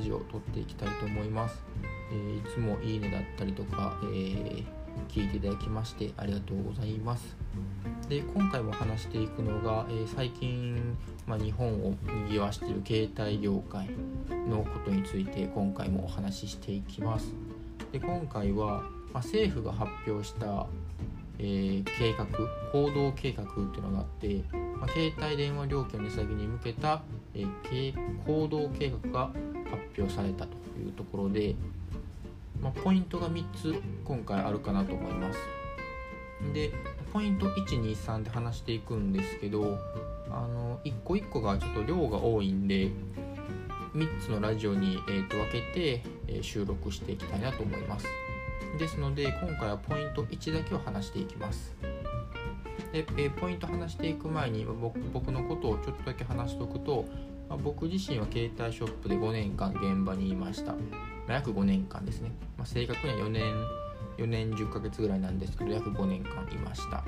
ラジオを撮っていきたいと思います、えー、いつもいいねだったりとか、えー、聞いていただきましてありがとうございます。で今回も話していくのが、えー、最近、まあ、日本を賑わしている携帯業界のことについて今回もお話ししていきます。で今回は、まあ、政府が発表したえー、計画行動計画っていうのがあって、まあ、携帯電話料金の値下げに向けた、えー、行動計画が発表されたというところで、まあ、ポイントが3つ今回あるかなと思います。でポイント123で話していくんですけどあの1個1個がちょっと量が多いんで3つのラジオに、えー、と分けて、え収録していきたいなと思います。ですので今回はポイント1だけを話していきます。で、えポイント話していく前に僕のことをちょっとだけ話しておくと、まあ、僕自身は携帯ショップで5年間現場にいました、まあ、約5年間ですね、まあ、正確には4年4年10ヶ月ぐらいなんですけど約5年間いました。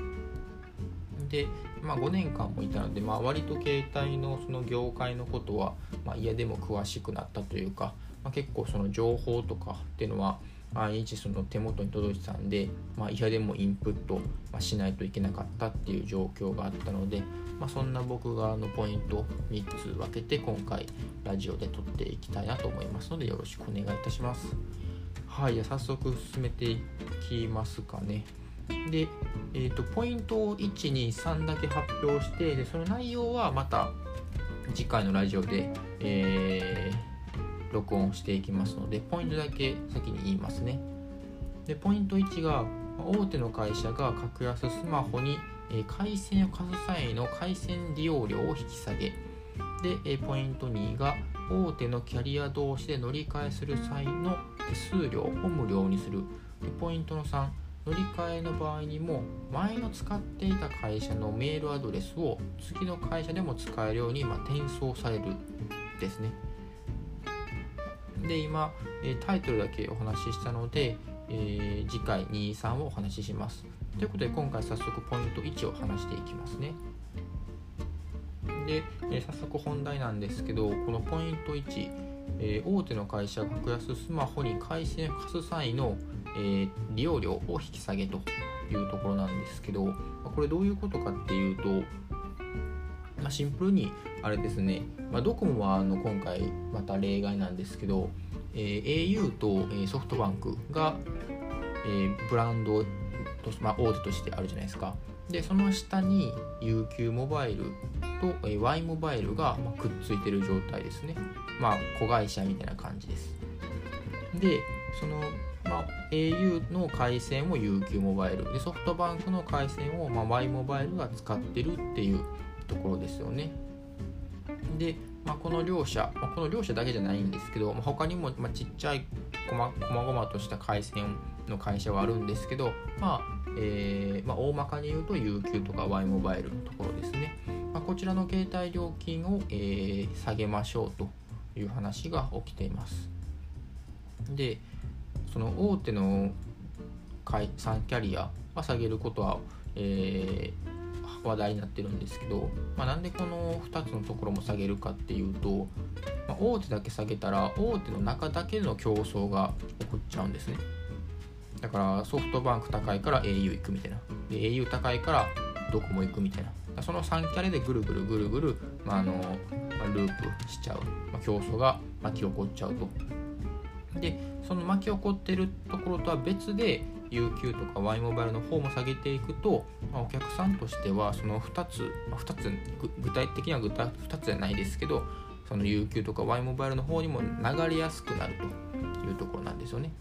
で、まあ、5年間もいたので、まあ、割と携帯のその業界のことは、まあ、嫌でも詳しくなったというか、まあ、結構その情報とかっていうのは毎日その手元に届いてたんで、まあ、嫌でもインプットしないといけなかったっていう状況があったので、まあ、そんな僕があのポイントを3つ分けて今回ラジオで撮っていきたいなと思いますのでよろしくお願いいたします。はい、じゃ早速進めていきますかね。で、えーと、ポイントを1、2、3だけ発表してでその内容はまた次回のラジオで、えー録音していきますのでポイントだけ先に言いますね。でポイント1が大手の会社が格安スマホに回線を貸す際の回線利用料を引き下げ。でポイント2が大手のキャリア同士で乗り換えする際の手数料を無料にする。でポイントの3乗り換えの場合にも前の使っていた会社のメールアドレスを次の会社でも使えるように、ま転送されるですね。で今、タイトルだけお話ししたので、えー、次回23をお話しします。ということで今回早速ポイント1を話していきますね。で、えー、早速本題なんですけどこのポイント1、えー、大手の会社が格安スマホに回線を貸す際の、え利用料を引き下げというところなんですけどこれどういうことかっていうとまあ、シンプルにあれですね、まあ、ドコモはあの今回また例外なんですけど、えー、au と、え、ソフトバンクが、えー、ブランドと、まあ、大手としてあるじゃないですか。でその下に UQ モバイルと、えー、Y モバイルが、ま、くっついてる状態ですね。まあ子会社みたいな感じです。でそのまあ、au の回線を UQ モバイル。でソフトバンクの回線を、まあ、Y モバイルが使ってるっていうところですよね。で、まあ、この両者、まあ、この両者だけじゃないんですけど、まあ、他にも、まちっちゃいこまこまごまとした回線の会社はあるんですけど、まあえーまあ、大まかに言うと UQ とか Y モバイルのところですね、まあ、こちらの携帯料金を、えー、下げましょうという話が起きています。でその大手の3キャリアは下げることは、えー、話題になってるんですけど、まあ、なんでこの2つのところも下げるかっていうと、まあ、大手だけ下げたら大手の中だけの競争が起こっちゃうんですね。だからソフトバンク高いから au 行くみたいな。で au 高いからドコモ行くみたいな。その3キャレでぐるぐるぐるぐる、まあ、あのループしちゃう、ま、競争が巻き起こっちゃうと。でその巻き起こってるところとは別で UQ とか Y モバイルの方も下げていくと、まあ、お客さんとしてはその2つ、まあ、2つ具体的には具体2つじゃないですけどその UQ とか Y モバイルの方にも流れやすくなるというところなんですよね。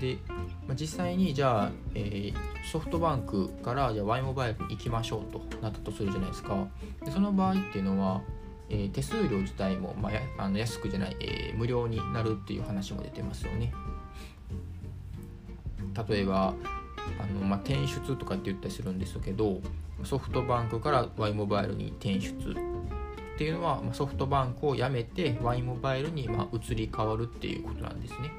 で、まあ、実際にじゃあ、えー、ソフトバンクからじゃあ Y モバイルに行きましょうとなったとするじゃないですか。でその場合っていうのは、えー、手数料自体も、まあ、あの安くじゃない、えー、無料になるっていう話も出てますよね。例えばあの、まあ、転出とかって言ったりするんですけどソフトバンクから Y モバイルに転出っていうのは、まあ、ソフトバンクを辞めて Y モバイルにま移り変わるっていうことなんですね。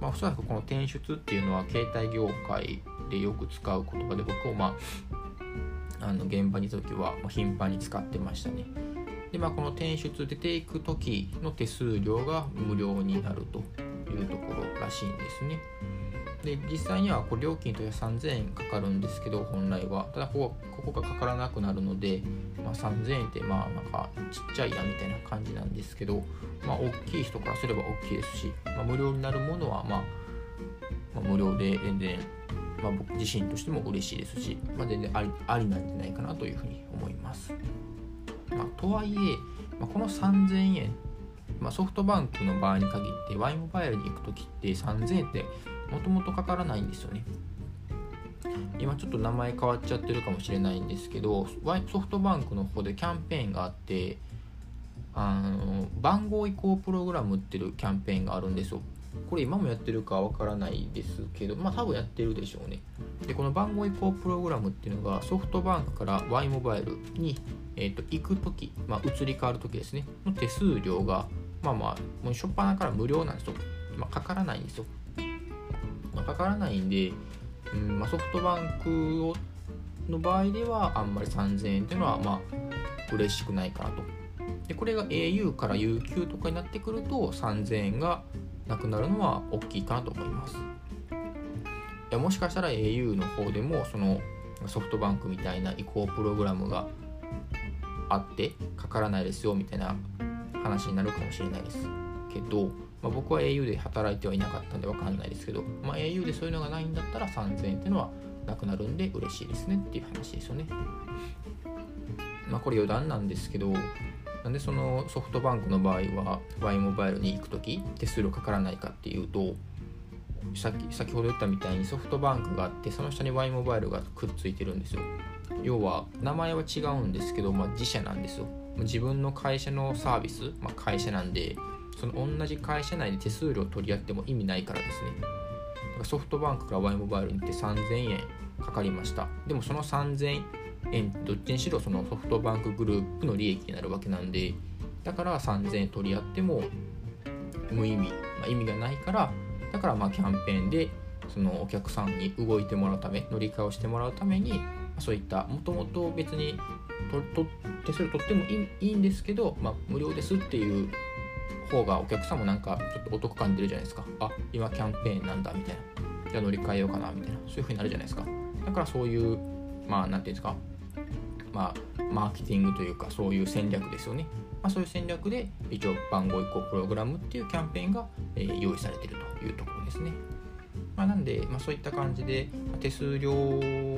まあ、おそらくこの転出っていうのは携帯業界でよく使う言葉で僕もまああの現場にいた時は頻繁に使ってましたね。で、まあ、この転出出ていく時の手数料が無料になるというところらしいんですね。で実際にはこう料金として3000円かかるんですけど本来はただここここがかからなくなるので、まあ、3000円ってまあなんかちっちゃいやみたいな感じなんですけど、まあ、大きい人からすれば大きいですし、まあ、無料になるものは、まあ、まあ、無料で全然、まあ、僕自身としても嬉しいですし、まあ、全然ありありなんじゃないかなというふうに思います。まあ、とはいえ、まあ、この3000円まあ、ソフトバンクの場合に限って Y モバイルに行く時って3000円ってもともとかからないんですよね。今ちょっと名前変わっちゃってるかもしれないんですけどソフトバンクの方でキャンペーンがあってあの番号移行プログラムっていうキャンペーンがあるんですよ。これ今もやってるかわからないですけどまあ多分やってるでしょうね。でこの番号移行プログラムっていうのがソフトバンクから Y モバイルに、えーと、行く時、まあ、移り変わる時ですね。の手数料がまあまあもう初っ端から無料なんですよ、まあ、かからないんですよ。ま、かからないんで、うんまあ、ソフトバンクをの場合ではあんまり3000円っていうのはまあ嬉しくないかなと。でこれが au から UQ とかになってくると3000円がなくなるのは大きいかなと思います。いやもしかしたら au の方でもそのソフトバンクみたいな移行プログラムがあってかからないですよみたいな話になるかもしれないですけどまあ、僕は au で働いてはいなかったんで分かんないですけど、まあ、au でそういうのがないんだったら3000円っていうのはなくなるんで嬉しいですねっていう話ですよね。まあ、これ余談なんですけどなんでそのソフトバンクの場合は Y モバイルに行く時手数料かからないかっていうとさっき先ほど言ったみたいにソフトバンクがあってその下に Y モバイルがくっついてるんですよ要は名前は違うんですけど、まあ、自社なんですよ自分の会社のサービス、まあ、会社なんでその同じ会社内で手数料を取り合っても意味ないからですね。ソフトバンクから Y モバイルに行って3000円かかりました。でもその3000円どっちにしろそのソフトバンクグループの利益になるわけなんでだから3000円取り合っても無意味、まあ、意味がないからだからまあキャンペーンでそのお客さんに動いてもらうため乗り換えをしてもらうためにそういったもともと別にとと手数料取ってもいいいいんですけど、まあ、無料ですっていう方がお客さんもなんかちょっとお得感出るじゃないですか。あ今キャンペーンなんだみたいな。じゃあ乗り換えようかなみたいな。そういう風になるじゃないですか。だからそういうまあ何て言うんですか。まあマーケティングというかそういう戦略ですよね、まあ、そういう戦略で一応番号移行プログラムっていうキャンペーンが、えー、用意されてるというところですね。まあ、なんで、まあ、そういった感じでま手数料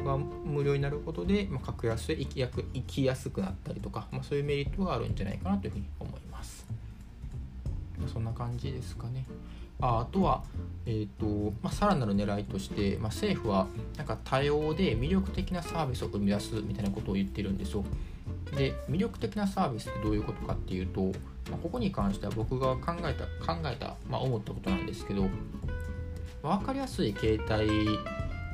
が無料になることで、まあ、格安で行きやく行きやすくなったりとか、まあ、そういうメリットがあるんじゃないかなというふうに思います。そんな感じですかね。ああとは、えーとまあ、さらなる狙いとして、まあ、政府はなんか多様で魅力的なサービスを生み出すみたいなことを言ってるんですよ。で魅力的なサービスってどういうことかっていうと、まあ、ここに関しては僕が考えた考えた、まあ、思ったことなんですけど、まあ、分かりやすい携帯、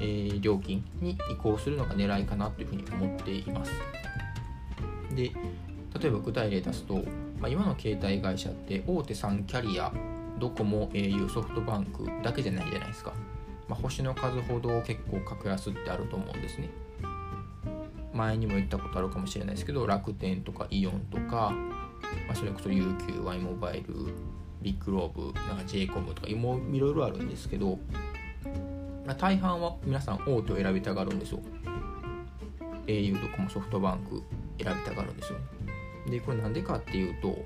えー、料金に移行するのが狙いかなというふうに思っています。で例えば具体例出すと、まあ、今の携帯会社って大手3キャリアドコモ au ソフトバンクだけじゃないじゃないですか、まあ、星の数ほど結構格安ってあると思うんですね。前にも言ったことあるかもしれないですけど楽天とかイオンとか、まあ、それこそ UQY モバイルビッグローブなんか j コムとかもいろいろあるんですけど、まあ、大半は皆さん大手を選びたがるんですよ。au ドコモソフトバンク選びたがるんですよでこれなんでかっていうと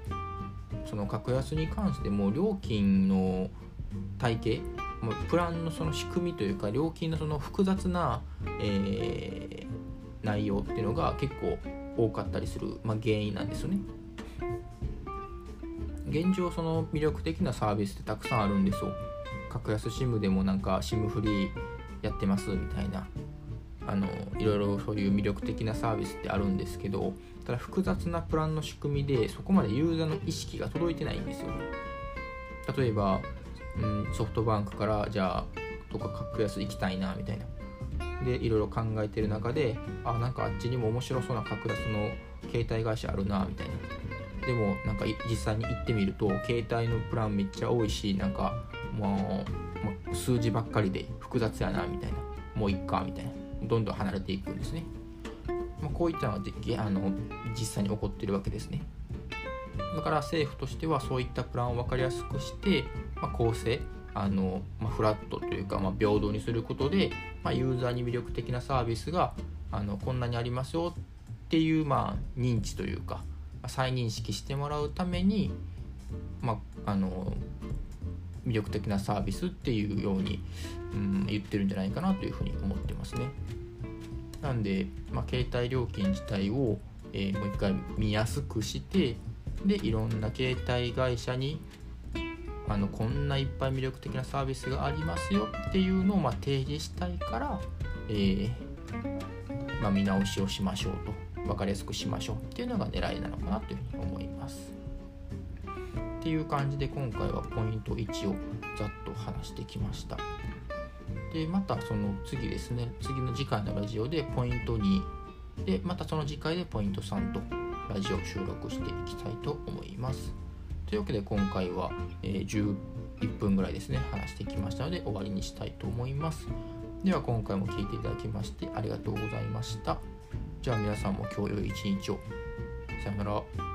その格安に関しても料金の体系プランのその仕組みというか料金のその複雑な、えー、内容っていうのが結構多かったりする、まあ、原因なんですよね。現状その魅力的なサービスってたくさんあるんですよ。格安 SIM でもなんか SIM フリーやってますみたいなあのいろいろそういう魅力的なサービスってあるんですけどただ複雑なプランの仕組みでそこまでユーザーの意識が届いてないんですよ例えば、うん、ソフトバンクからじゃあとか格安行きたいなみたいな。でいろいろ考えてる中であなんかあっちにも面白そうな格安の携帯会社あるなみたいな。でもなんか実際に行ってみると携帯のプランめっちゃ多いしなんかもう数字ばっかりで複雑やなみたいな。もういっかみたいな。どんどん離れていくんですね、まあ、こういったのはあの実際に起こってるわけですねだから政府としてはそういったプランを分かりやすくして、まあ、公正あの、まあ、フラットというか、まあ、平等にすることで、まあ、ユーザーに魅力的なサービスがあのこんなにありますよっていう、まあ、認知というか再認識してもらうために、まあ、あの魅力的なサービスっていうように、うん、言ってるんじゃないかなというふうに思ってますね。なんで、まあ、携帯料金自体を、えー、もう一回見やすくしてでいろんな携帯会社にあのこんないっぱい魅力的なサービスがありますよっていうのをま提示したいから、えー、まあ、見直しをしましょうと分かりやすくしましょうっていうのが狙いなのかなというふうに思います。っていう感じで今回はポイント1をざっと話してきました。でまたその次ですね次の次回のラジオでポイント2でまたその次回でポイント3とラジオ収録していきたいと思います。というわけで今回は、え、11分ぐらいですね話してきましたので終わりにしたいと思います。では今回も聴いていただきましてありがとうございました。じゃあ皆さんも今日良い一日を。さよなら。